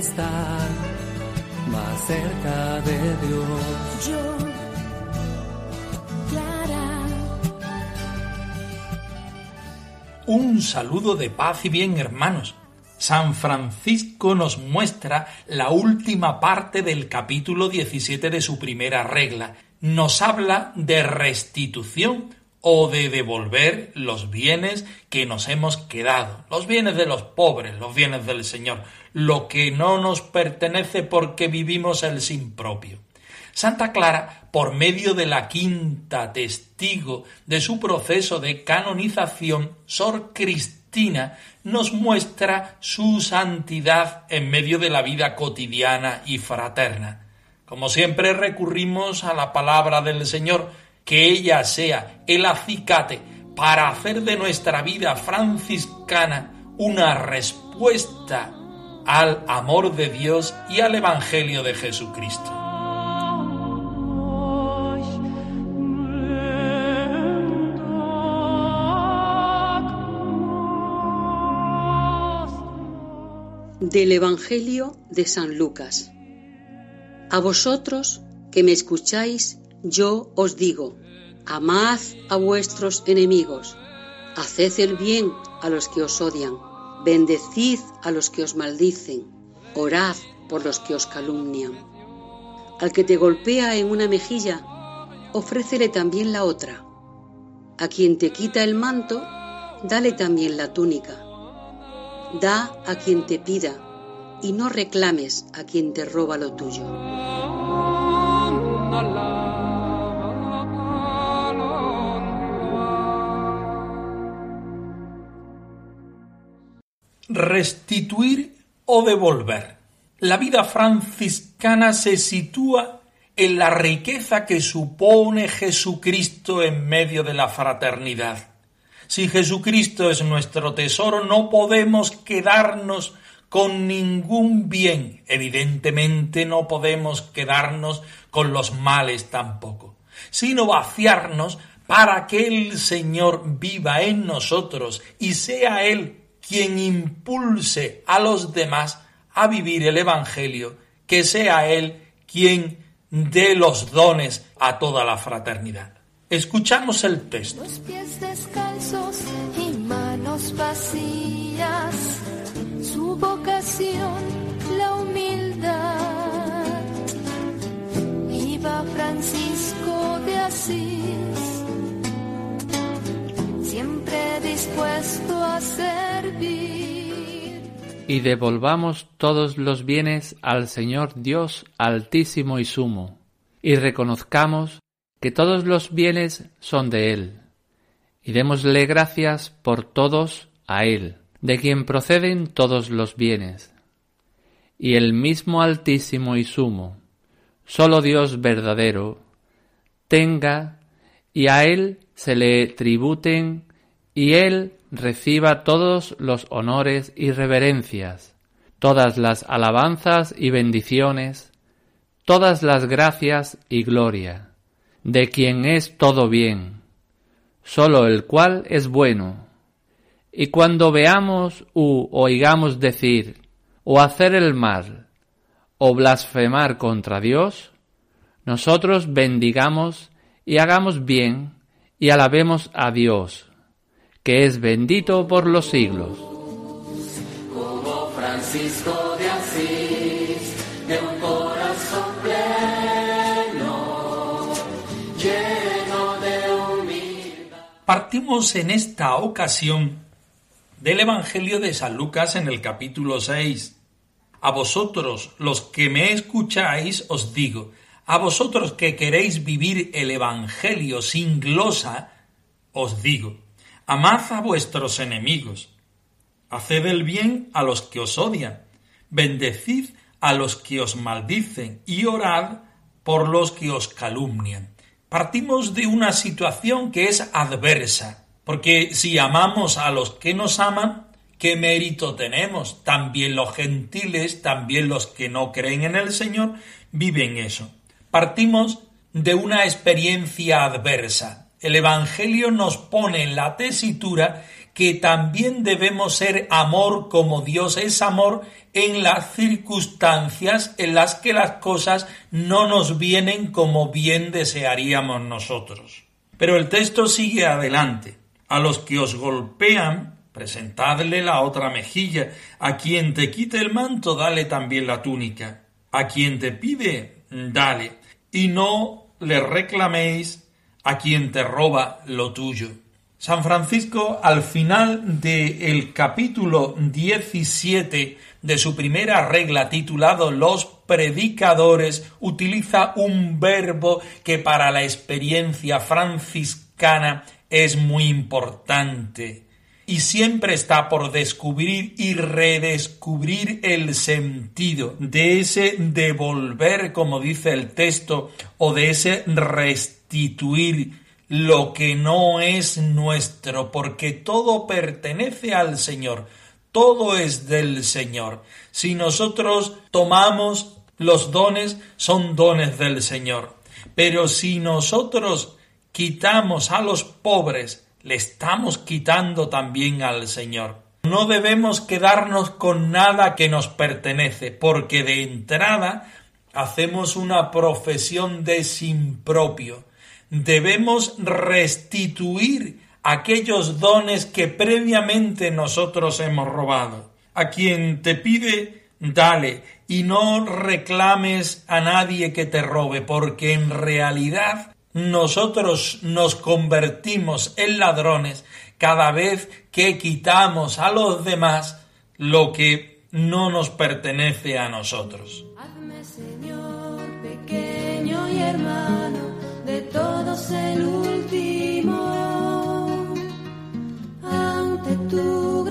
Estar más cerca de Dios. Yo, Clara, Un saludo de paz y bien, hermanos. San Francisco nos muestra la última parte del capítulo 17 de su primera regla. Nos habla de restitución o de devolver los bienes que nos hemos quedado, los bienes de los pobres, los bienes del Señor, lo que no nos pertenece porque vivimos el sin propio. Santa Clara, por medio de la quinta testigo de su proceso de canonización, Sor Cristina, nos muestra su santidad en medio de la vida cotidiana y fraterna. Como siempre recurrimos a la palabra del Señor, que ella sea el acicate para hacer de nuestra vida franciscana una respuesta al amor de Dios y al Evangelio de Jesucristo. Del Evangelio de San Lucas. A vosotros que me escucháis, yo os digo, amad a vuestros enemigos, haced el bien a los que os odian, bendecid a los que os maldicen, orad por los que os calumnian. Al que te golpea en una mejilla, ofrécele también la otra. A quien te quita el manto, dale también la túnica. Da a quien te pida y no reclames a quien te roba lo tuyo. Restituir o devolver. La vida franciscana se sitúa en la riqueza que supone Jesucristo en medio de la fraternidad. Si Jesucristo es nuestro tesoro, no podemos quedarnos con ningún bien. Evidentemente no podemos quedarnos con los males tampoco, sino vaciarnos para que el Señor viva en nosotros y sea Él quien impulse a los demás a vivir el Evangelio, que sea Él quien dé los dones a toda la fraternidad. Escuchamos el texto. los pies descalzos y manos vacías, su vocación, la humildad. Iba Francisco de Asís, y devolvamos todos los bienes al Señor Dios altísimo y sumo, y reconozcamos que todos los bienes son de Él, y démosle gracias por todos a Él, de quien proceden todos los bienes. Y el mismo altísimo y sumo, solo Dios verdadero, tenga y a Él se le tributen y Él reciba todos los honores y reverencias, todas las alabanzas y bendiciones, todas las gracias y gloria, de quien es todo bien, solo el cual es bueno. Y cuando veamos u oigamos decir o hacer el mal o blasfemar contra Dios, nosotros bendigamos y hagamos bien y alabemos a Dios, que es bendito por los siglos. Francisco de Asís, de un corazón pleno, lleno de humildad. Partimos en esta ocasión del Evangelio de San Lucas en el capítulo 6. A vosotros, los que me escucháis, os digo, a vosotros que queréis vivir el Evangelio sin glosa, os digo, Amad a vuestros enemigos, haced el bien a los que os odian, bendecid a los que os maldicen y orad por los que os calumnian. Partimos de una situación que es adversa, porque si amamos a los que nos aman, ¿qué mérito tenemos? También los gentiles, también los que no creen en el Señor, viven eso. Partimos de una experiencia adversa. El Evangelio nos pone en la tesitura que también debemos ser amor como Dios es amor en las circunstancias en las que las cosas no nos vienen como bien desearíamos nosotros. Pero el texto sigue adelante. A los que os golpean, presentadle la otra mejilla. A quien te quite el manto, dale también la túnica. A quien te pide, dale. Y no le reclaméis a quien te roba lo tuyo. San Francisco, al final del capítulo 17 de su primera regla titulado Los predicadores, utiliza un verbo que para la experiencia franciscana es muy importante y siempre está por descubrir y redescubrir el sentido de ese devolver, como dice el texto, o de ese restituir lo que no es nuestro, porque todo pertenece al Señor, todo es del Señor. Si nosotros tomamos los dones, son dones del Señor. Pero si nosotros quitamos a los pobres, le estamos quitando también al Señor. No debemos quedarnos con nada que nos pertenece, porque de entrada hacemos una profesión de sin propio debemos restituir aquellos dones que previamente nosotros hemos robado. A quien te pide, dale, y no reclames a nadie que te robe, porque en realidad nosotros nos convertimos en ladrones cada vez que quitamos a los demás lo que no nos pertenece a nosotros. Hazme, Señor, pequeño y hermano de todos el último. Ante tu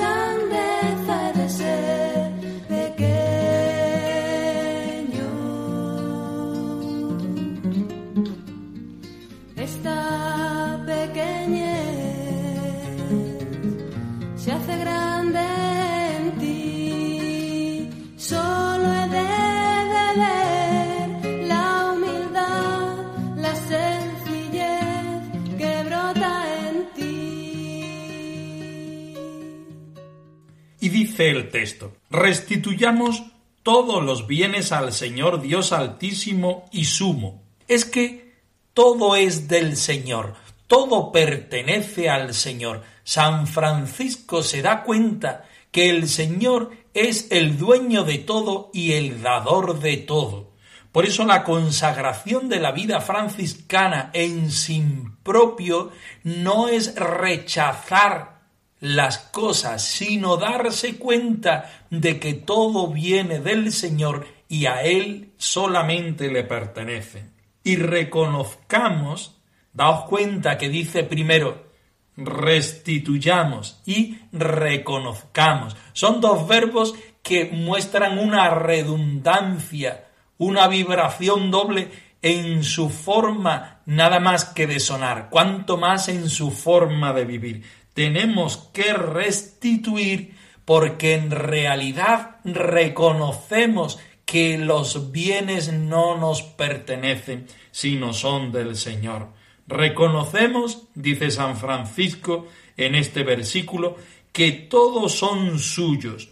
el texto, restituyamos todos los bienes al Señor Dios altísimo y sumo. Es que todo es del Señor, todo pertenece al Señor. San Francisco se da cuenta que el Señor es el dueño de todo y el dador de todo. Por eso la consagración de la vida franciscana en sin propio no es rechazar las cosas, sino darse cuenta de que todo viene del Señor y a Él solamente le pertenece. Y reconozcamos, daos cuenta que dice primero, restituyamos y reconozcamos. Son dos verbos que muestran una redundancia, una vibración doble en su forma nada más que de sonar, cuanto más en su forma de vivir. Tenemos que restituir porque en realidad reconocemos que los bienes no nos pertenecen, sino son del Señor. Reconocemos, dice San Francisco en este versículo, que todos son suyos.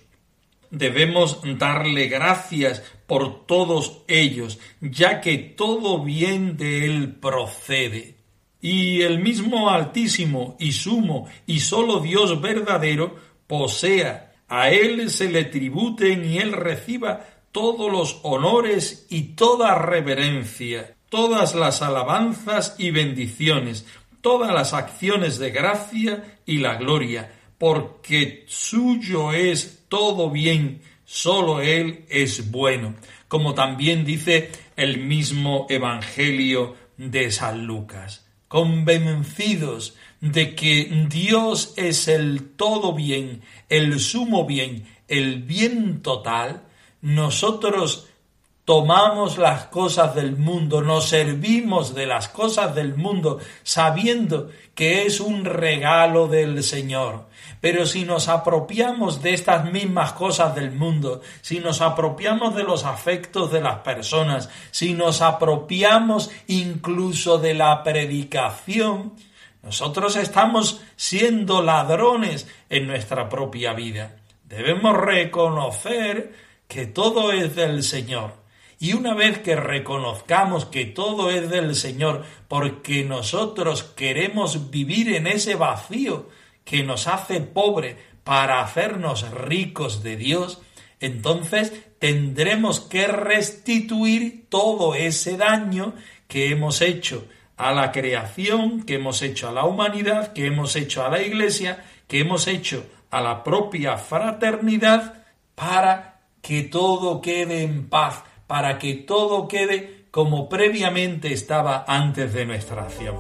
Debemos darle gracias por todos ellos, ya que todo bien de él procede. Y el mismo Altísimo y Sumo y solo Dios verdadero posea, a él se le tributen y él reciba todos los honores y toda reverencia, todas las alabanzas y bendiciones, todas las acciones de gracia y la gloria, porque suyo es todo bien, sólo Él es bueno, como también dice el mismo Evangelio de San Lucas. Convencidos de que Dios es el todo bien, el sumo bien, el bien total, nosotros tomamos las cosas del mundo, nos servimos de las cosas del mundo, sabiendo que es un regalo del Señor. Pero si nos apropiamos de estas mismas cosas del mundo, si nos apropiamos de los afectos de las personas, si nos apropiamos incluso de la predicación, nosotros estamos siendo ladrones en nuestra propia vida. Debemos reconocer que todo es del Señor y una vez que reconozcamos que todo es del Señor, porque nosotros queremos vivir en ese vacío que nos hace pobre para hacernos ricos de Dios, entonces tendremos que restituir todo ese daño que hemos hecho a la creación, que hemos hecho a la humanidad, que hemos hecho a la Iglesia, que hemos hecho a la propia fraternidad, para que todo quede en paz, para que todo quede como previamente estaba antes de nuestra acción.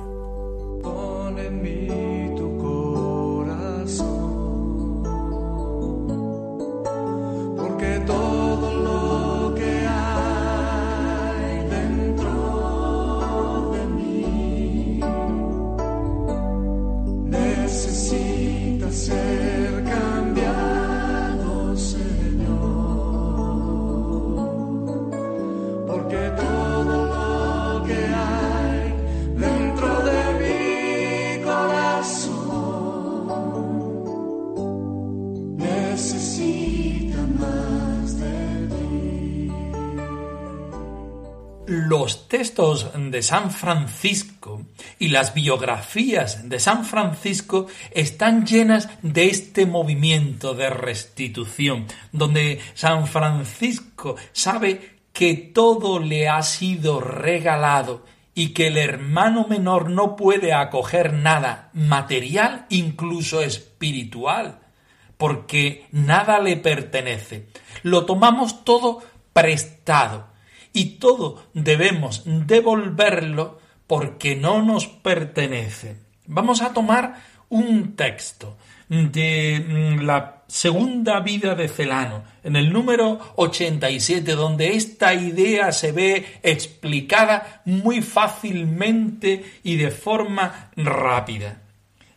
De San Francisco y las biografías de San Francisco están llenas de este movimiento de restitución, donde San Francisco sabe que todo le ha sido regalado y que el hermano menor no puede acoger nada material, incluso espiritual, porque nada le pertenece. Lo tomamos todo prestado y todo debemos devolverlo porque no nos pertenece. Vamos a tomar un texto de mm, la segunda vida de Celano, en el número 87, donde esta idea se ve explicada muy fácilmente y de forma rápida.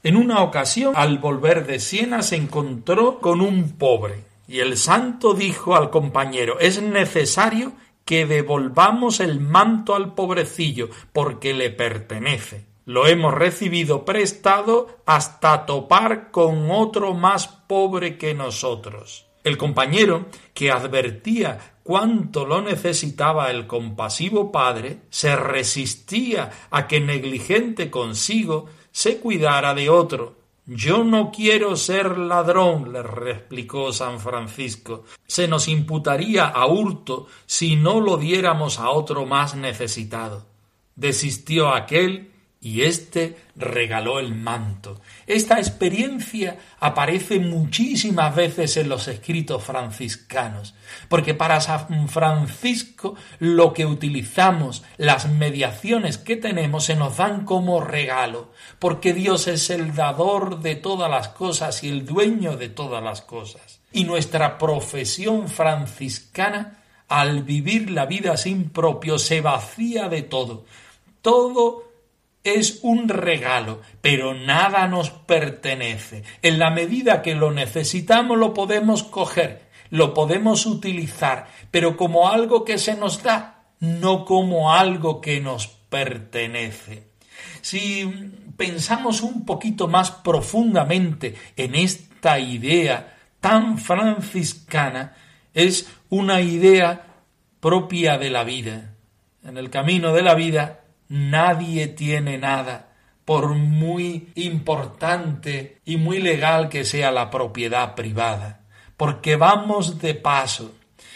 En una ocasión, al volver de Siena, se encontró con un pobre, y el santo dijo al compañero, es necesario que devolvamos el manto al pobrecillo, porque le pertenece. Lo hemos recibido prestado hasta topar con otro más pobre que nosotros. El compañero, que advertía cuánto lo necesitaba el compasivo padre, se resistía a que negligente consigo se cuidara de otro, yo no quiero ser ladrón, le replicó San Francisco. Se nos imputaría a hurto si no lo diéramos a otro más necesitado. Desistió aquel y éste regaló el manto. Esta experiencia aparece muchísimas veces en los escritos franciscanos, porque para San Francisco lo que utilizamos, las mediaciones que tenemos, se nos dan como regalo, porque Dios es el dador de todas las cosas y el dueño de todas las cosas. Y nuestra profesión franciscana, al vivir la vida sin propio, se vacía de todo. Todo es un regalo, pero nada nos pertenece. En la medida que lo necesitamos lo podemos coger, lo podemos utilizar, pero como algo que se nos da, no como algo que nos pertenece. Si pensamos un poquito más profundamente en esta idea tan franciscana, es una idea propia de la vida. En el camino de la vida Nadie tiene nada, por muy importante y muy legal que sea la propiedad privada, porque vamos de paso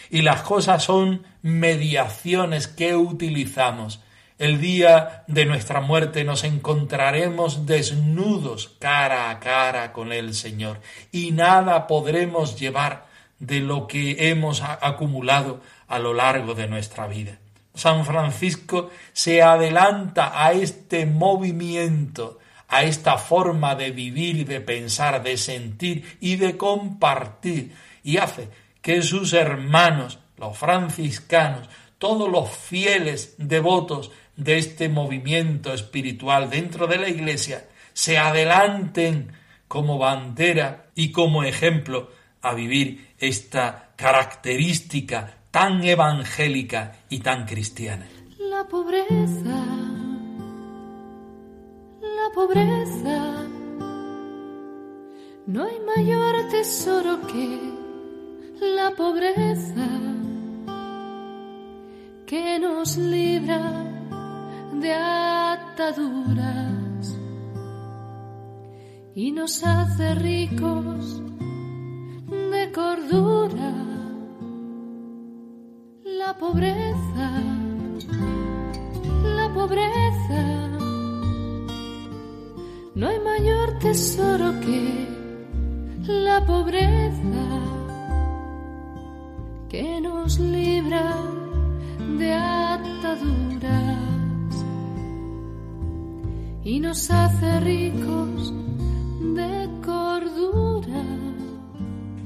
y las cosas son mediaciones que utilizamos. El día de nuestra muerte nos encontraremos desnudos cara a cara con el Señor y nada podremos llevar de lo que hemos acumulado a lo largo de nuestra vida. San Francisco se adelanta a este movimiento, a esta forma de vivir, de pensar, de sentir y de compartir. Y hace que sus hermanos, los franciscanos, todos los fieles devotos de este movimiento espiritual dentro de la Iglesia se adelanten como bandera y como ejemplo a vivir esta característica tan evangélica y tan cristiana. La pobreza, la pobreza, no hay mayor tesoro que la pobreza que nos libra de ataduras y nos hace ricos de cordura. La pobreza, la pobreza, no hay mayor tesoro que la pobreza que nos libra de ataduras y nos hace ricos de cordura.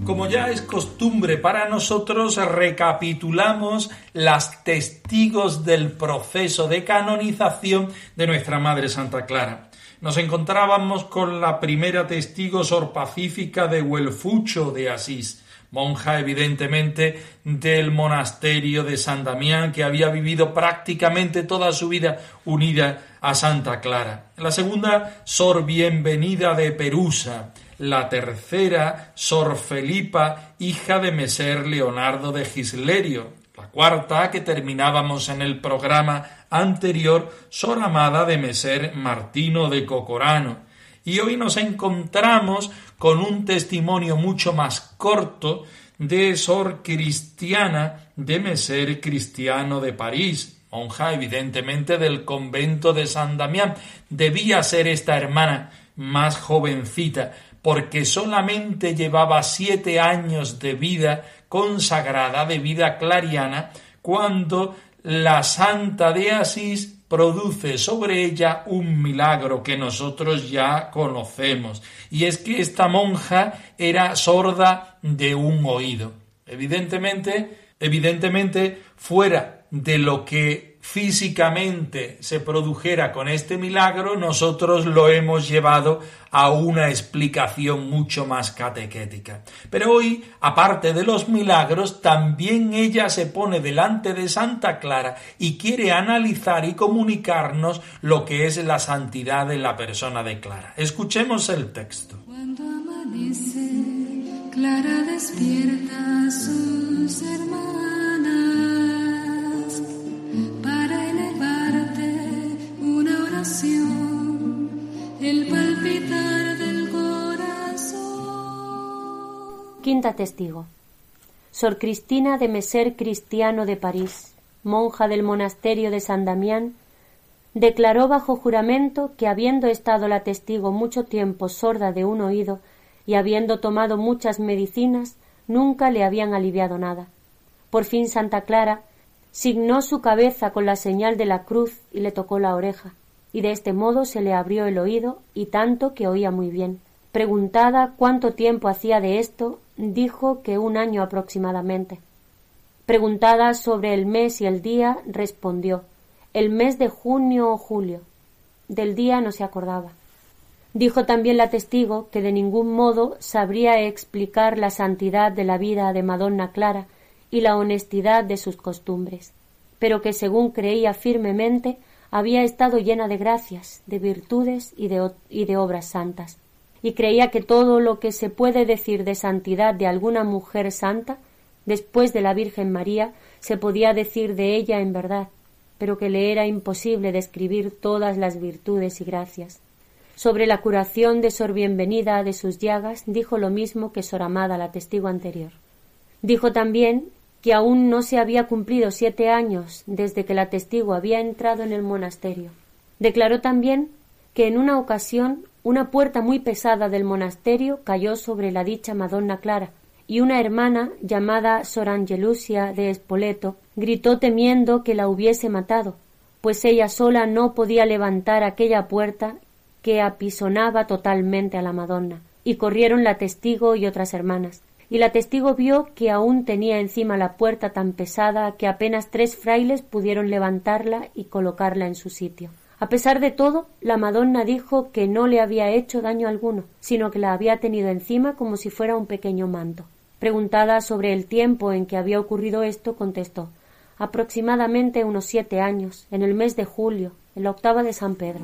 Como ya es costumbre para nosotros, recapitulamos las testigos del proceso de canonización de nuestra Madre Santa Clara. Nos encontrábamos con la primera testigo sor Pacífica de Huelfucho de Asís, monja evidentemente del monasterio de San Damián, que había vivido prácticamente toda su vida unida a Santa Clara. La segunda, Sor Bienvenida de Perusa. La tercera, Sor Felipa, hija de Meser Leonardo de Gislerio. La cuarta, que terminábamos en el programa anterior, Sor Amada de Meser Martino de Cocorano. Y hoy nos encontramos con un testimonio mucho más corto de Sor Cristiana de Meser Cristiano de París, monja evidentemente del convento de San Damián. Debía ser esta hermana más jovencita, porque solamente llevaba siete años de vida consagrada, de vida clariana, cuando la Santa de Asís produce sobre ella un milagro que nosotros ya conocemos, y es que esta monja era sorda de un oído. Evidentemente, evidentemente, fuera de lo que físicamente se produjera con este milagro, nosotros lo hemos llevado a una explicación mucho más catequética. Pero hoy, aparte de los milagros, también ella se pone delante de Santa Clara y quiere analizar y comunicarnos lo que es la santidad de la persona de Clara. Escuchemos el texto. Cuando amanece, Clara despierta sus el testigo. Sor Cristina de Meser Cristiano de París, monja del monasterio de San Damián, declaró bajo juramento que habiendo estado la testigo mucho tiempo sorda de un oído y habiendo tomado muchas medicinas, nunca le habían aliviado nada. Por fin Santa Clara signó su cabeza con la señal de la cruz y le tocó la oreja y de este modo se le abrió el oído y tanto que oía muy bien. Preguntada cuánto tiempo hacía de esto, dijo que un año aproximadamente. Preguntada sobre el mes y el día, respondió el mes de junio o julio. Del día no se acordaba. Dijo también la testigo que de ningún modo sabría explicar la santidad de la vida de Madonna Clara y la honestidad de sus costumbres, pero que según creía firmemente había estado llena de gracias, de virtudes y de, y de obras santas, y creía que todo lo que se puede decir de santidad de alguna mujer santa, después de la Virgen María, se podía decir de ella en verdad, pero que le era imposible describir todas las virtudes y gracias. Sobre la curación de Sor Bienvenida de sus llagas dijo lo mismo que Sor Amada, la testigo anterior. Dijo también que aún no se había cumplido siete años desde que la testigo había entrado en el monasterio. Declaró también que en una ocasión una puerta muy pesada del monasterio cayó sobre la dicha Madonna Clara, y una hermana llamada Sor Angelusia de Espoleto gritó temiendo que la hubiese matado, pues ella sola no podía levantar aquella puerta que apisonaba totalmente a la Madonna, y corrieron la testigo y otras hermanas. Y la testigo vio que aún tenía encima la puerta tan pesada que apenas tres frailes pudieron levantarla y colocarla en su sitio. A pesar de todo, la Madonna dijo que no le había hecho daño alguno, sino que la había tenido encima como si fuera un pequeño manto. Preguntada sobre el tiempo en que había ocurrido esto, contestó aproximadamente unos siete años, en el mes de julio, en la octava de San Pedro.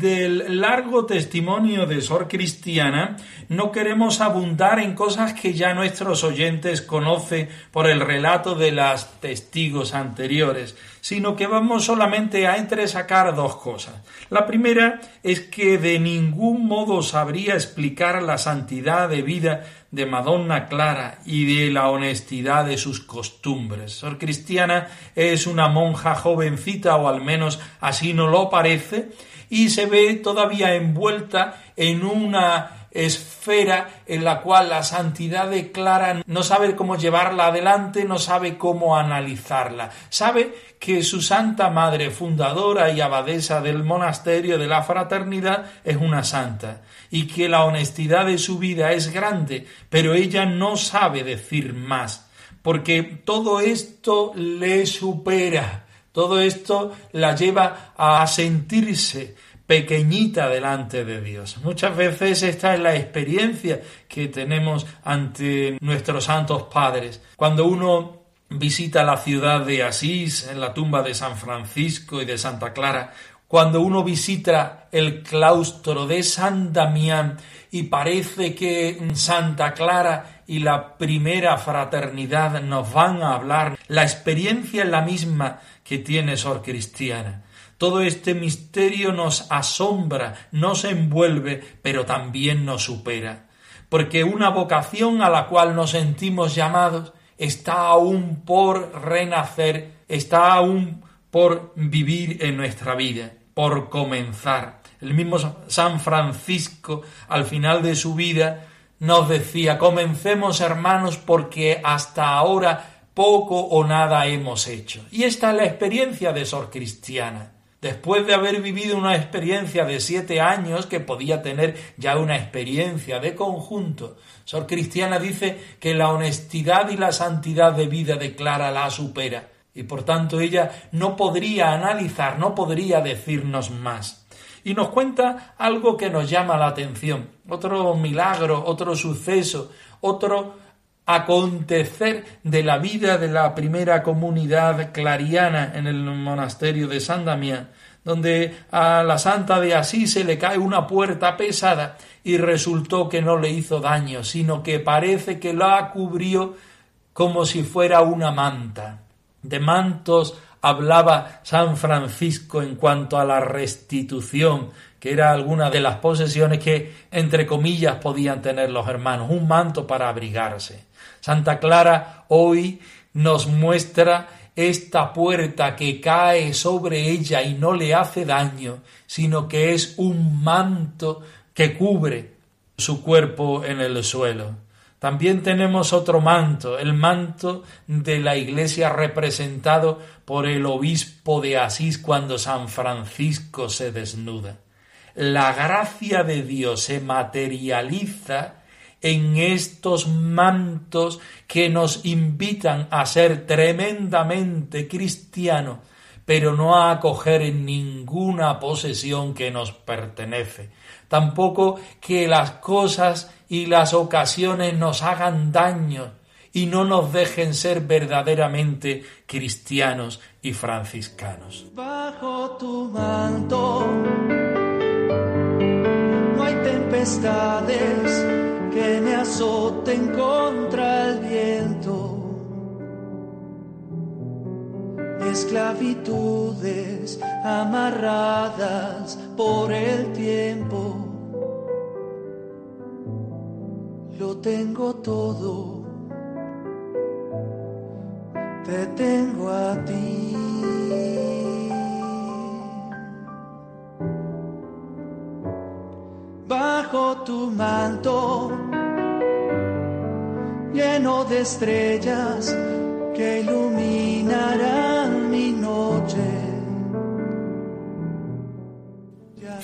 Del largo testimonio de Sor Cristiana no queremos abundar en cosas que ya nuestros oyentes conocen por el relato de las testigos anteriores, sino que vamos solamente a entresacar dos cosas. La primera es que de ningún modo sabría explicar la santidad de vida de Madonna Clara y de la honestidad de sus costumbres. Sor Cristiana es una monja jovencita, o al menos así no lo parece, y se ve todavía envuelta en una esfera en la cual la santidad de Clara no sabe cómo llevarla adelante, no sabe cómo analizarla. Sabe que su Santa Madre, fundadora y abadesa del monasterio de la fraternidad, es una santa, y que la honestidad de su vida es grande, pero ella no sabe decir más, porque todo esto le supera, todo esto la lleva a sentirse pequeñita delante de Dios. Muchas veces esta es la experiencia que tenemos ante nuestros santos padres. Cuando uno visita la ciudad de Asís, en la tumba de San Francisco y de Santa Clara, cuando uno visita el claustro de San Damián y parece que Santa Clara y la primera fraternidad nos van a hablar, la experiencia es la misma que tiene Sor Cristiana. Todo este misterio nos asombra, nos envuelve, pero también nos supera. Porque una vocación a la cual nos sentimos llamados está aún por renacer, está aún por vivir en nuestra vida, por comenzar. El mismo San Francisco, al final de su vida, nos decía, comencemos hermanos porque hasta ahora poco o nada hemos hecho. Y esta es la experiencia de Sor Cristiana después de haber vivido una experiencia de siete años, que podía tener ya una experiencia de conjunto, Sor Cristiana dice que la honestidad y la santidad de vida de Clara la supera, y por tanto ella no podría analizar, no podría decirnos más. Y nos cuenta algo que nos llama la atención, otro milagro, otro suceso, otro acontecer de la vida de la primera comunidad clariana en el monasterio de San Damián, donde a la santa de Asís se le cae una puerta pesada y resultó que no le hizo daño, sino que parece que la cubrió como si fuera una manta. De mantos hablaba San Francisco en cuanto a la restitución, que era alguna de las posesiones que, entre comillas, podían tener los hermanos, un manto para abrigarse. Santa Clara hoy nos muestra esta puerta que cae sobre ella y no le hace daño, sino que es un manto que cubre su cuerpo en el suelo. También tenemos otro manto, el manto de la iglesia representado por el obispo de Asís cuando San Francisco se desnuda. La gracia de Dios se materializa en estos mantos que nos invitan a ser tremendamente cristianos, pero no a acoger ninguna posesión que nos pertenece. Tampoco que las cosas y las ocasiones nos hagan daño y no nos dejen ser verdaderamente cristianos y franciscanos. Bajo tu manto no hay tempestades que me azoten contra el viento. Esclavitudes amarradas por el tiempo. Lo tengo todo, te tengo a ti. bajo tu manto lleno de estrellas que iluminarán